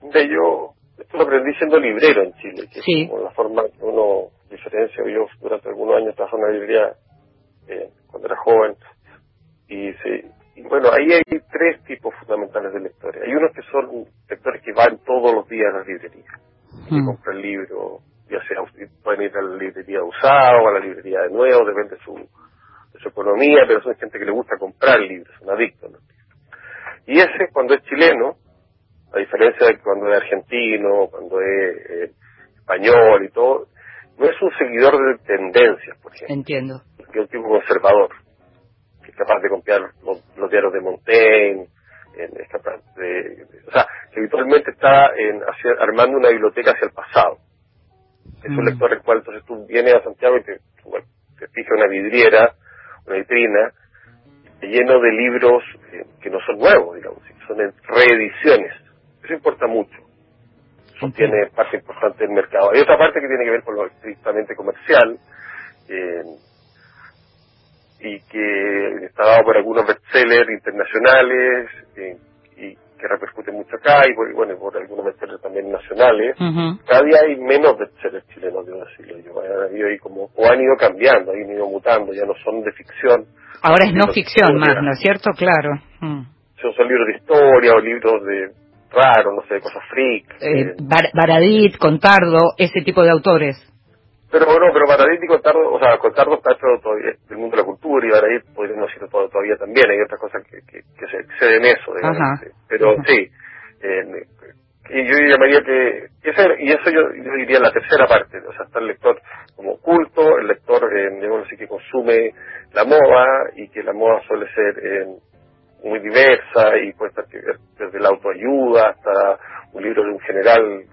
De yo, esto lo aprendí siendo librero en Chile, que es como la forma que uno diferencia. Yo durante algunos años trabajé en una librería eh, cuando era joven, y, bueno, ahí hay tres tipos fundamentales de lectores. Hay unos que son lectores que van todos los días a las librerías, que mm. compran libros ya sea pueden ir a la librería usado, a la librería de nuevo, depende de su, de su economía, pero son gente que le gusta comprar libros, son adictos. Y ese, cuando es chileno, a diferencia de cuando es argentino, cuando es eh, español y todo, no es un seguidor de tendencias, por ejemplo. Entiendo. Es un tipo conservador, que es capaz de copiar los, diarios de Montaigne, es capaz de, o sea, que habitualmente está en, armando una biblioteca hacia el pasado. Es un mm. lector el cual entonces tú vienes a Santiago y te, te fijas una vidriera, una vitrina, lleno de libros eh, que no son nuevos, digamos, son reediciones. Eso importa mucho. Eso tiene parte importante del mercado. Hay otra parte que tiene que ver con lo estrictamente comercial eh, y que está dado por algunos bestsellers internacionales eh, y que repercute mucho acá y por, bueno, por algunos bestsellers también nacionales. Cada día hay menos bestsellers chilenos, debo decirlo yo. Han como, o han ido cambiando, han ido mutando, ya no son de ficción. Ahora es no ficción más, ¿no es cierto? Claro. Mm. Son, libros de historia o libros de raros, no sé, cosas freak. Eh, eh. Baradit, Contardo, ese tipo de autores. Pero bueno, pero Baradit y Contardo, o sea, Contardo está dentro todavía del mundo de la cultura y Baradit podría no ser todo todavía también, hay otras cosas que, que, se exceden eso, digamos. Pero sí, eh, y yo llamaría que, y eso yo, yo, diría la tercera parte, o sea, está el lector como culto, el lector, eh, digamos así, que consume la moda y que la moda suele ser eh, muy diversa y puede estar desde la autoayuda hasta un libro de un general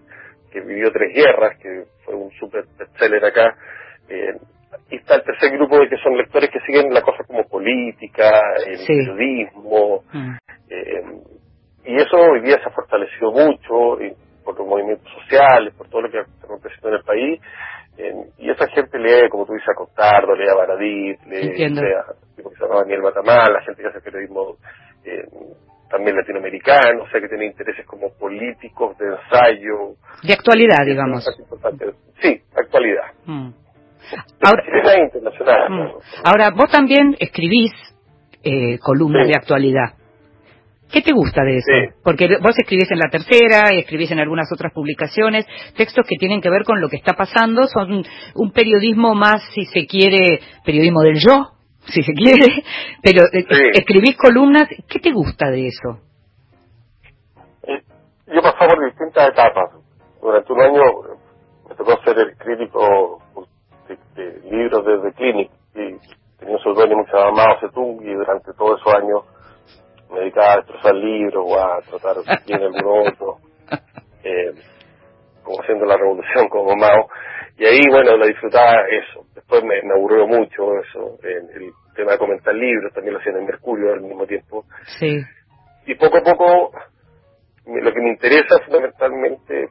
que vivió tres guerras, que fue un super bestseller acá. Eh, y está el tercer grupo de que son lectores que siguen la cosa como política, el periodismo. Mm. Eh, y eso hoy día se ha fortalecido mucho por los movimientos sociales, por todo lo que está aconteciendo en el país. y esa gente lee, como tú dices, a Costardo, lee a Baradit, lee, a tipo que se llama Daniel Matamal, la gente que hace periodismo eh, también latinoamericano, o sea que tiene intereses como políticos, de ensayo. De actualidad, digamos. Sí, actualidad. Mm. Ahora, internacional. Mm. Ahora, vos también escribís eh, columnas de actualidad. ¿Qué te gusta de eso? Porque vos escribís en la tercera, escribís en algunas otras publicaciones, textos que tienen que ver con lo que está pasando, son un periodismo más, si se quiere, periodismo del yo, si se quiere, pero eh, escribís columnas, ¿qué te gusta de eso? Eh, yo pasaba por distintas etapas. Durante un año me tocó ser el crítico de, libros desde Clinic y tenía un seudónimo que se llamaba Mao Zedong y durante todos esos años me dedicaba a destrozar libros o a tratar bien algún otro, eh, como haciendo la revolución como Mao. Y ahí, bueno, la disfrutaba eso. Después me, me aburrió mucho eso, el tema de comentar libros, también lo hacían en Mercurio al mismo tiempo. Sí. Y poco a poco, lo que me interesa fundamentalmente,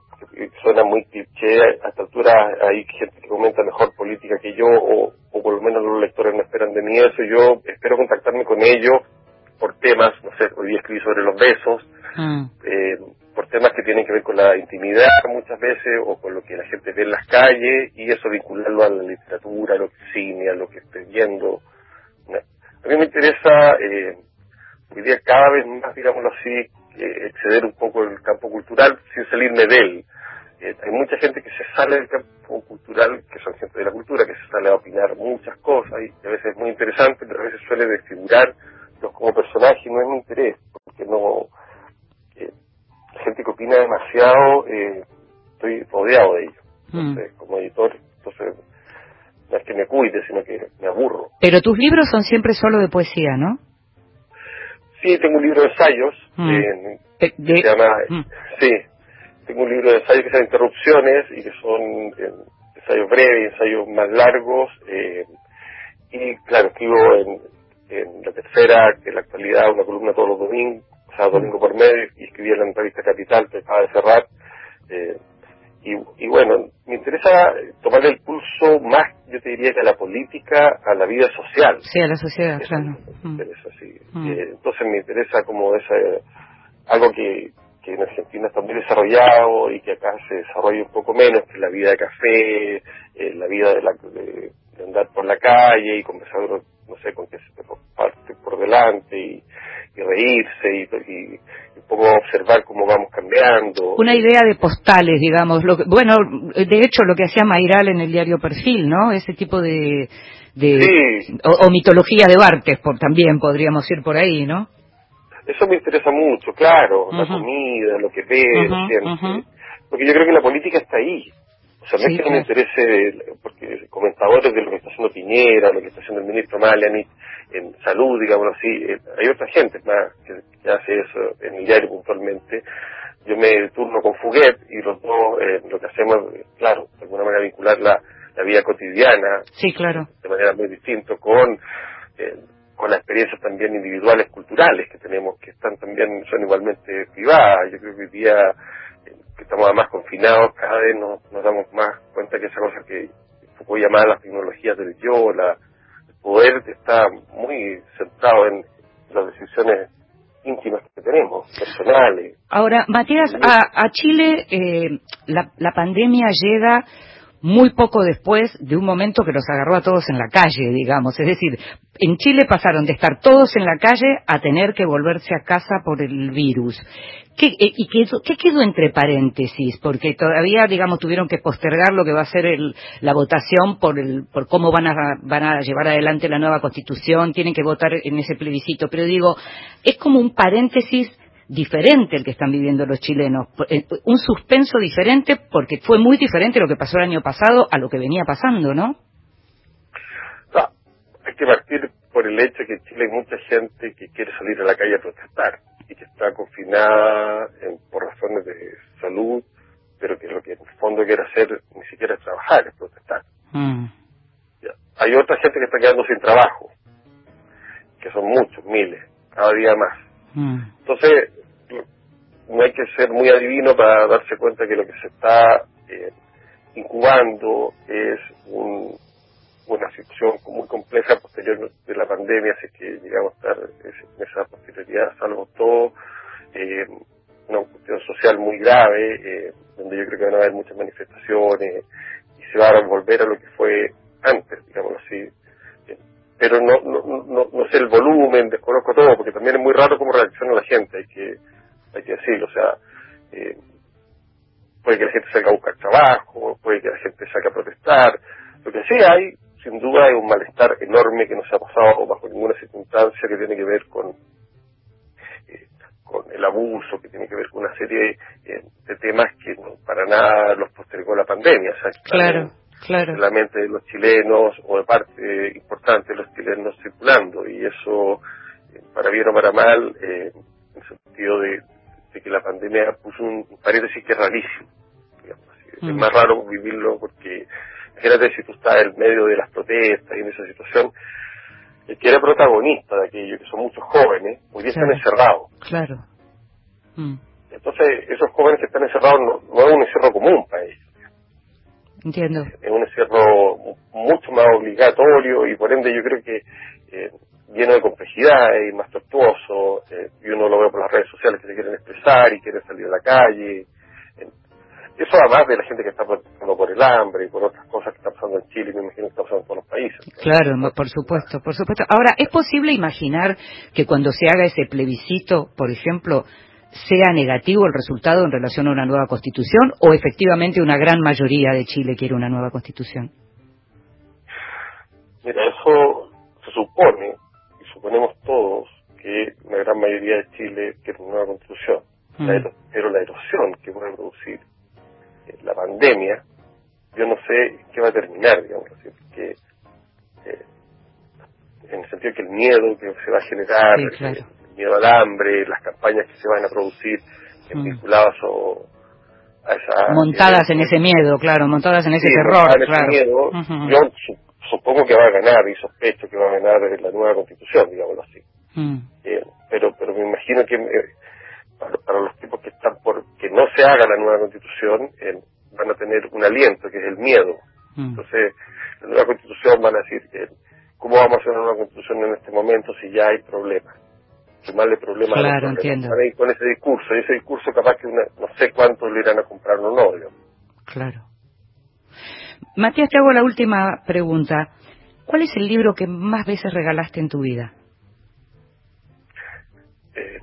suena muy cliché, a esta altura hay gente que comenta mejor política que yo, o, o por lo menos los lectores no esperan de mí eso, yo espero contactarme con ellos por temas, no sé, hoy día escribí sobre los besos, mm. eh, por temas que tienen que ver con la intimidad muchas veces o con lo que la gente ve en las calles y eso vincularlo a la literatura, a lo que cine, a lo que esté viendo. A mí me interesa eh, hoy día cada vez más, digámoslo así, eh, exceder un poco el campo cultural sin salirme de él. Eh, hay mucha gente que se sale del campo cultural, que son gente de la cultura, que se sale a opinar muchas cosas y a veces es muy interesante, pero a veces suele desfigurar como personaje no es mi interés, porque no, gente que opina demasiado, eh, estoy rodeado de ellos. Mm. Como editor, entonces, no es que me cuide, sino que me aburro. Pero tus libros son siempre solo de poesía, ¿no? Sí, tengo un libro de ensayos, mm. eh, se llama, mm. sí, tengo un libro de ensayos que se llama Interrupciones y que son ensayos breves, ensayos más largos, y claro, escribo en, en la tercera, que en la actualidad una columna todos los domingos, domingo por medio, y escribí en la revista Capital, que acaba de cerrar. Eh, y, bueno, me interesa tomar el pulso más, yo te diría, que a la política, a la vida social. Sí, a la sociedad, claro. Mm. Mm. Eh, entonces me interesa como esa, algo que, que en Argentina está muy desarrollado y que acá se desarrolla un poco menos, que es la vida de café, eh, la vida de, la, de, andar por la calle y conversar no sé, con que se parte por delante y, reírse y, poco observar cómo vamos cambiando. Una idea de postales, digamos. Lo bueno, de hecho, lo que hacía Mayral en el diario Perfil, ¿no? Ese tipo de... de o, mitología de Bartes, por, también podríamos ir por ahí, ¿no? Eso me interesa mucho, claro. La comida, lo que ve, Porque yo creo que la política está ahí. Sea, no es que me interese, porque comentadores de lo que está haciendo Piñera, lo que está haciendo el ministro Maliani en salud, digamos así, eh, hay otra gente más que, hace eso en el diario puntualmente. Yo me turno con Fuguet y los dos eh, lo que hacemos, claro, de alguna manera vincular la, vida cotidiana. Sí, claro. De manera muy distinta con, eh, con las experiencias también individuales, culturales que tenemos, que están también, son igualmente privadas. Yo creo que hoy día que estamos además confinados, cada vez nos, damos más cuenta que esa cosa que Foucault llamaba las tecnologías del yo, la, el poder está muy centrado en las decisiones íntimas que tenemos, personales. Ahora, Matías, a, Chile eh, la, la pandemia llega muy poco después de un momento que los agarró a todos en la calle, digamos. Es decir, en Chile pasaron de estar todos en la calle a tener que volverse a casa por el virus. ¿Qué, eh, ¿Y qué, quedó entre paréntesis? Porque todavía, digamos, tuvieron que postergar lo que va a ser la votación por, el, por cómo van a, van a llevar adelante la nueva constitución, tienen que votar en ese plebiscito. Pero digo, es como un paréntesis diferente el que están viviendo los chilenos, eh, un suspenso diferente porque fue muy diferente lo que pasó el año pasado a lo que venía pasando, ¿no? no hay que partir por el hecho que en Chile hay mucha gente que quiere salir a la calle a protestar y que está confinada por razones de salud, pero que lo que en el fondo quiere hacer ni siquiera es trabajar, es protestar. Mm. Hay otra gente que está quedando sin trabajo, que son muchos, miles, cada día más. Mm. Entonces, no hay que ser muy adivino para darse cuenta que lo que se está eh, incubando es una situación muy compleja posterior de la pandemia, así que llegamos a estar en esa posterioridad, salvo todo, eh, una cuestión social muy grave, eh, donde yo creo que van a haber muchas manifestaciones y se va a volver a lo que fue pandemia, o sea, claro. Claro. la mente de los chilenos o de parte importante de los chilenos circulando y eso para bien o para mal en el sentido de, que la pandemia puso un paréntesis que es rarísimo. Es mm. más raro vivirlo porque, fíjate si tú estás en medio de las protestas y en esa situación, el que era protagonista de aquello, que son muchos jóvenes, hoy día están encerrados. Claro. Mm. Entonces, esos jóvenes que están encerrados no, es un encierro común para ellos. Entiendo. Es un encierro mucho más obligatorio y por ende yo creo que eh, lleno de complejidad y más tortuoso, eh, y uno lo ve por las redes sociales que se quieren expresar y quieren salir a la calle. Eso además de la gente que está pasando por el hambre y por otras cosas que están pasando en Chile, me imagino que está pasando en todos los países. Claro, por supuesto, por supuesto. Ahora, ¿es posible imaginar que cuando se haga ese plebiscito, por ejemplo, sea negativo el resultado en relación a una nueva constitución o efectivamente una gran mayoría de Chile quiere una nueva constitución? Mira, eso se supone suponemos todos que la gran mayoría de Chile quiere una nueva constitución, mm. pero la erosión que puede producir eh, la pandemia, yo no sé qué va a terminar, digamos así, porque eh, en el sentido que el miedo que se va a generar, el, miedo al hambre, las campañas que se van a producir mm. vinculadas o a esa... Montadas en ese miedo, claro, montadas en ese terror, claro. miedo, yo supongo que va a ganar y sospecho que va a ganar la nueva constitución, digámoslo así. Mm. Eh, pero pero me imagino que eh, para, los tipos que están por que no se haga la nueva constitución eh, van a tener un aliento que es el miedo. Mm. Entonces, la nueva constitución van a decir cómo vamos a hacer una nueva constitución en este momento si ya hay problemas. Sumarle problemas claro, entiendo. con ese discurso, y ese discurso capaz que no sé cuántos le irán a comprar o no. Claro. Matías, te hago la última pregunta. ¿Cuál es el libro que más veces regalaste en tu vida? Eh,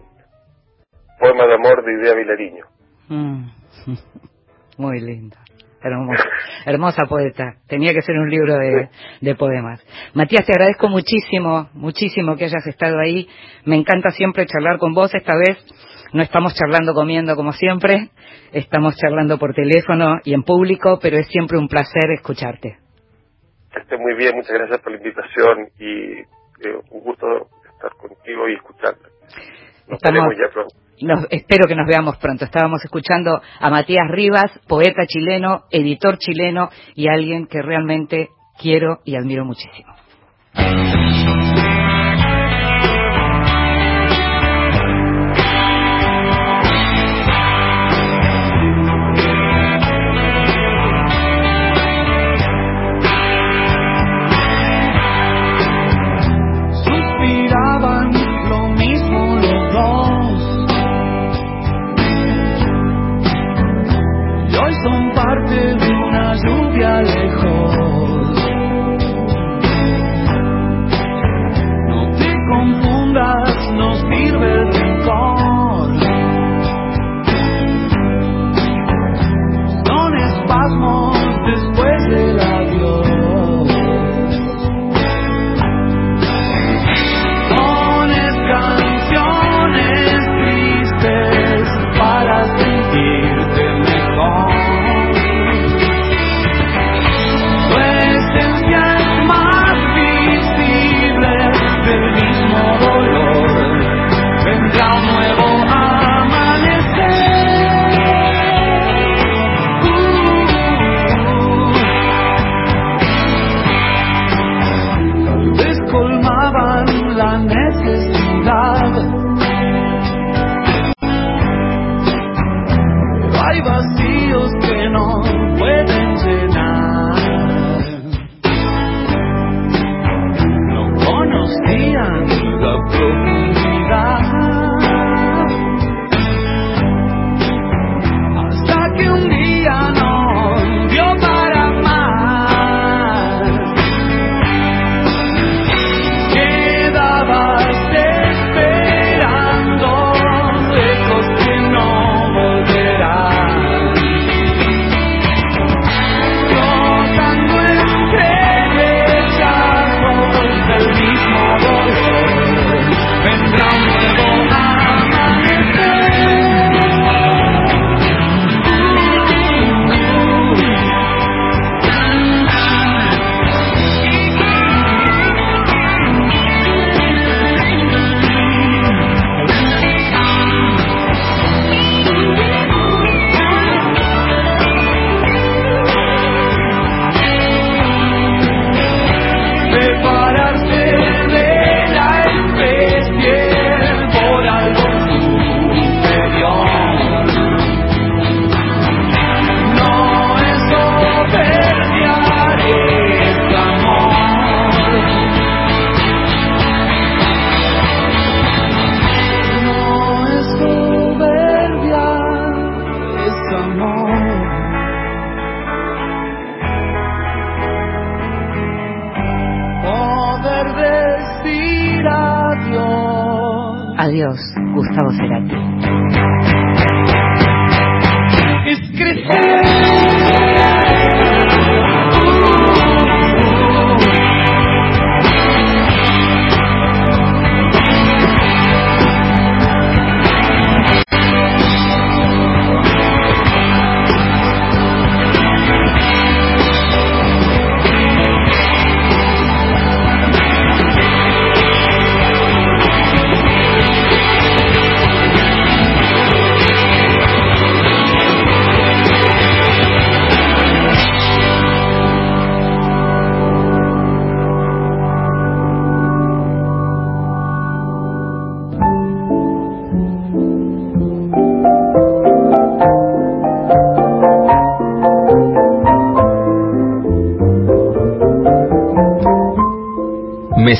poema de amor de Idea Vilariño. Mm. Muy lindo. Hermosa, hermosa poeta. Tenía que ser un libro de, de, poemas. Matías, te agradezco muchísimo, muchísimo que hayas estado ahí. Me encanta siempre charlar con vos. Esta vez no estamos charlando comiendo como siempre, estamos charlando por teléfono y en público, pero es siempre un placer escucharte. Esté muy bien, muchas gracias por la invitación y eh, un gusto estar contigo y escucharte. estamos, espero que nos veamos pronto. Estábamos escuchando a Matías Rivas, poeta chileno, editor chileno y alguien que realmente quiero y admiro muchísimo.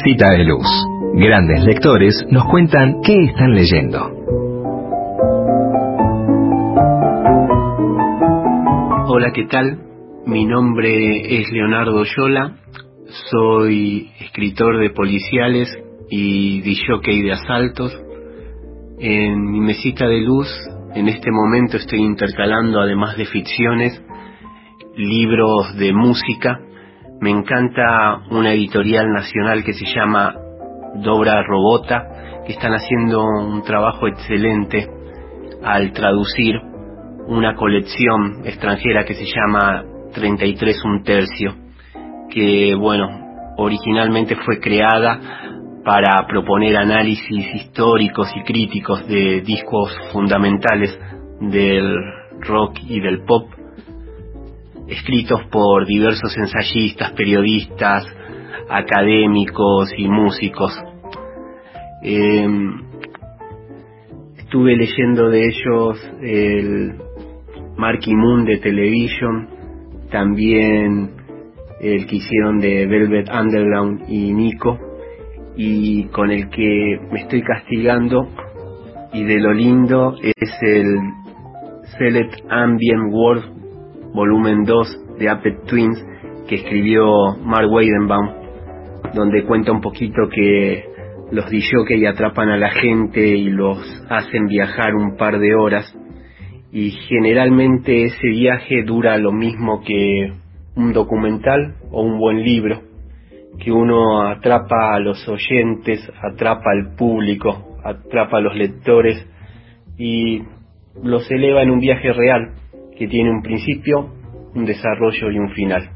Cita de Luz. Grandes lectores nos cuentan qué están leyendo. Hola, ¿qué tal? Mi nombre es Leonardo Yola, soy escritor de policiales y disjockey de asaltos. En mi mesita de luz, en este momento estoy intercalando, además de ficciones, libros de música. Me encanta una editorial nacional que se llama Dobra Robota, que están haciendo un trabajo excelente al traducir una colección extranjera que se llama 33 un tercio, que bueno, originalmente fue creada para proponer análisis históricos y críticos de discos fundamentales del rock y del pop, escritos por diversos ensayistas, periodistas, académicos y músicos. Em, estuve leyendo de ellos el Marky Moon de Television, también el que hicieron de Velvet Underground y Nico, y con el que me estoy castigando y de lo lindo es el Select Ambient World volumen 2 de Apet Twins que escribió Mark Weidenbaum donde cuenta un poquito que los DJ atrapan a la gente y los hacen viajar un par de horas. Y generalmente ese viaje dura lo mismo que un documental o un buen libro que uno atrapa a los oyentes, atrapa al público, atrapa a los lectores y los eleva en un viaje real que tiene un principio, un desarrollo y un final.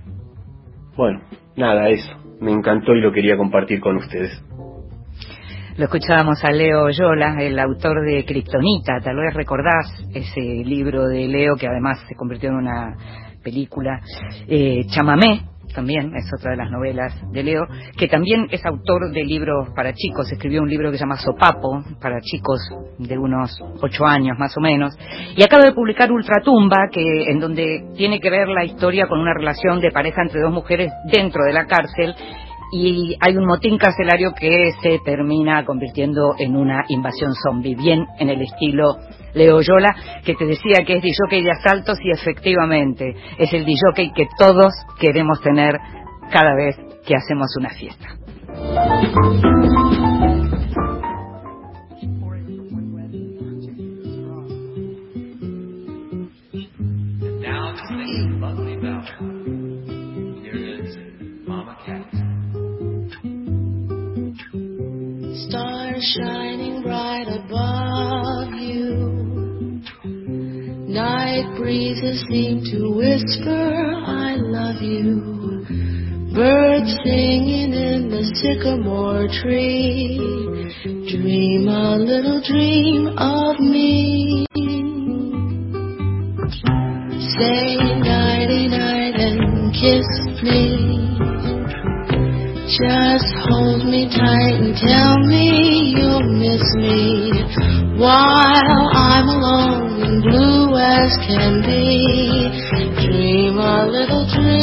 Bueno, nada, eso. Me encantó y lo quería compartir con ustedes. Lo escuchábamos a Leo Yola, el autor de Kryptonita. Tal vez recordás ese libro de Leo que además se convirtió en una película. Eh, Chamamé, también es otra de las novelas de Leo, que también es autor de libros para chicos, escribió un libro que se llama Sopapo, para chicos de unos ocho años más o menos, y acaba de publicar Ultratumba, que, en donde tiene que ver la historia con una relación de pareja entre dos mujeres dentro de la cárcel, y hay un motín carcelario que se termina convirtiendo en una invasión zombie, bien en el estilo Leo Yola, que te decía que es DJ de asaltos y efectivamente es el DJ que todos queremos tener cada vez que hacemos una fiesta. Night breezes seem to whisper, I love you. Birds singing in the sycamore tree. Dream a little dream of me. Say nighty night and kiss me. Just hold me tight and tell me you'll miss me while I'm alone blue as can be. Dream a little dream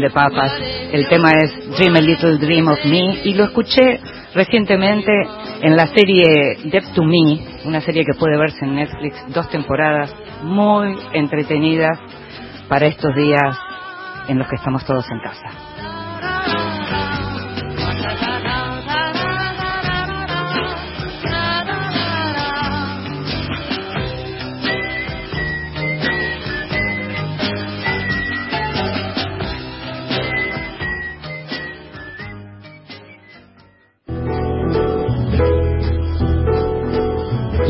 de Papas. El tema es Dream a Little Dream of Me y lo escuché recientemente en la serie Death to Me, una serie que puede verse en Netflix, dos temporadas muy entretenidas para estos días en los que estamos todos en casa.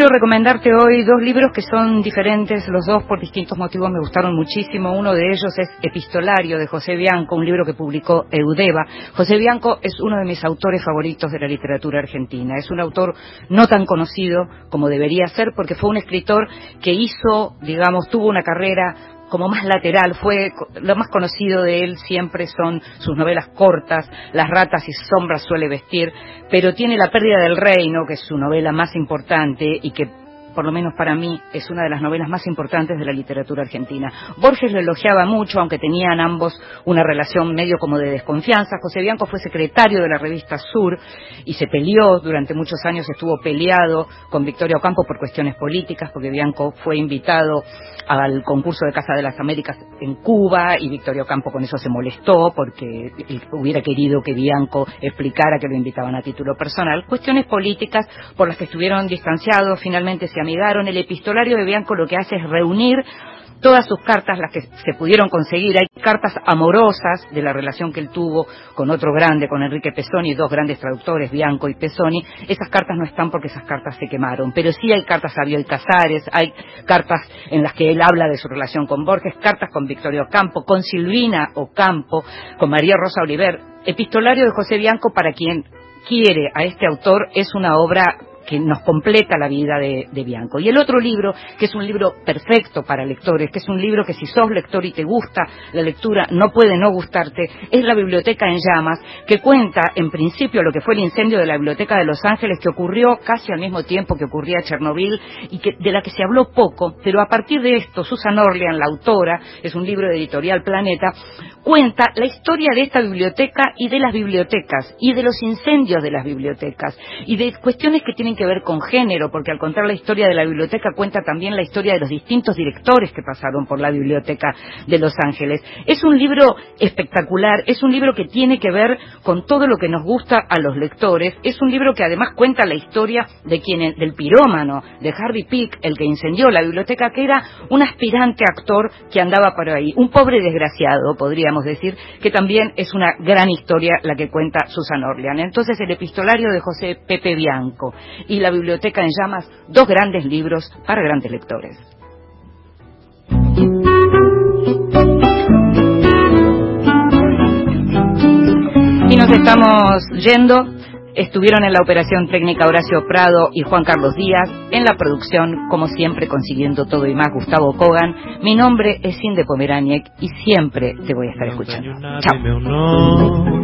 Quiero recomendarte hoy dos libros que son diferentes, los dos por distintos motivos me gustaron muchísimo. Uno de ellos es Epistolario de José Bianco, un libro que publicó Eudeva. José Bianco es uno de mis autores favoritos de la literatura argentina. Es un autor no tan conocido como debería ser porque fue un escritor que hizo, digamos, tuvo una carrera como más lateral, fue lo más conocido de él siempre son sus novelas cortas, Las ratas y sombras suele vestir, pero tiene La pérdida del reino, que es su novela más importante y que por lo menos para mí, es una de las novelas más importantes de la literatura argentina. Borges lo elogiaba mucho, aunque tenían ambos una relación medio como de desconfianza. José Bianco fue secretario de la revista Sur y se peleó, durante muchos años estuvo peleado con Victoria Ocampo por cuestiones políticas, porque Bianco fue invitado al concurso de Casa de las Américas en Cuba y Victoria Ocampo con eso se molestó porque hubiera querido que Bianco explicara que lo invitaban a título personal. Cuestiones políticas por las que estuvieron distanciados, finalmente se amigaron. El epistolario de Bianco lo que hace es reunir todas sus cartas, las que se pudieron conseguir, hay cartas amorosas de la relación que él tuvo con otro grande, con Enrique Pesoni, dos grandes traductores, Bianco y Pesoni, esas cartas no están porque esas cartas se quemaron, pero sí hay cartas a Bioy Casares, hay cartas en las que él habla de su relación con Borges, cartas con Victorio Ocampo, con Silvina Ocampo, con María Rosa Oliver, epistolario de José Bianco para quien quiere a este autor es una obra que nos completa la vida de, Bianco. Y el otro libro, que es un libro perfecto para lectores, que es un libro que si sos lector y te gusta la lectura, no puede no gustarte, es La Biblioteca en Llamas, que cuenta en principio lo que fue el incendio de la Biblioteca de Los Ángeles, que ocurrió casi al mismo tiempo que ocurría Chernobyl y que, de la que se habló poco, pero a partir de esto, Susan Orlean, la autora, es un libro de editorial Planeta, cuenta la historia de esta biblioteca y de las bibliotecas, y de los incendios de las bibliotecas, y de cuestiones que tienen que ver con género, porque al contar la historia de la biblioteca cuenta también la historia de los distintos directores que pasaron por la biblioteca de Los Ángeles. Es un libro espectacular, es un libro que tiene que ver con todo lo que nos gusta a los lectores, es un libro que además cuenta la historia de quien, del pirómano, de Harvey Peake, el que incendió la biblioteca, que era un aspirante actor que andaba por ahí, un pobre desgraciado, podríamos decir, que también es una gran historia la que cuenta Susan Orlean. Entonces, el epistolario de José Pepe Bianco y la Biblioteca en Llamas, dos grandes libros para grandes lectores. Y nos estamos yendo. Estuvieron en la operación técnica Horacio Prado y Juan Carlos Díaz, en la producción, como siempre, consiguiendo todo y más, Gustavo Kogan. Mi nombre es Inde Pomeraniec y siempre te voy a estar escuchando. Chao.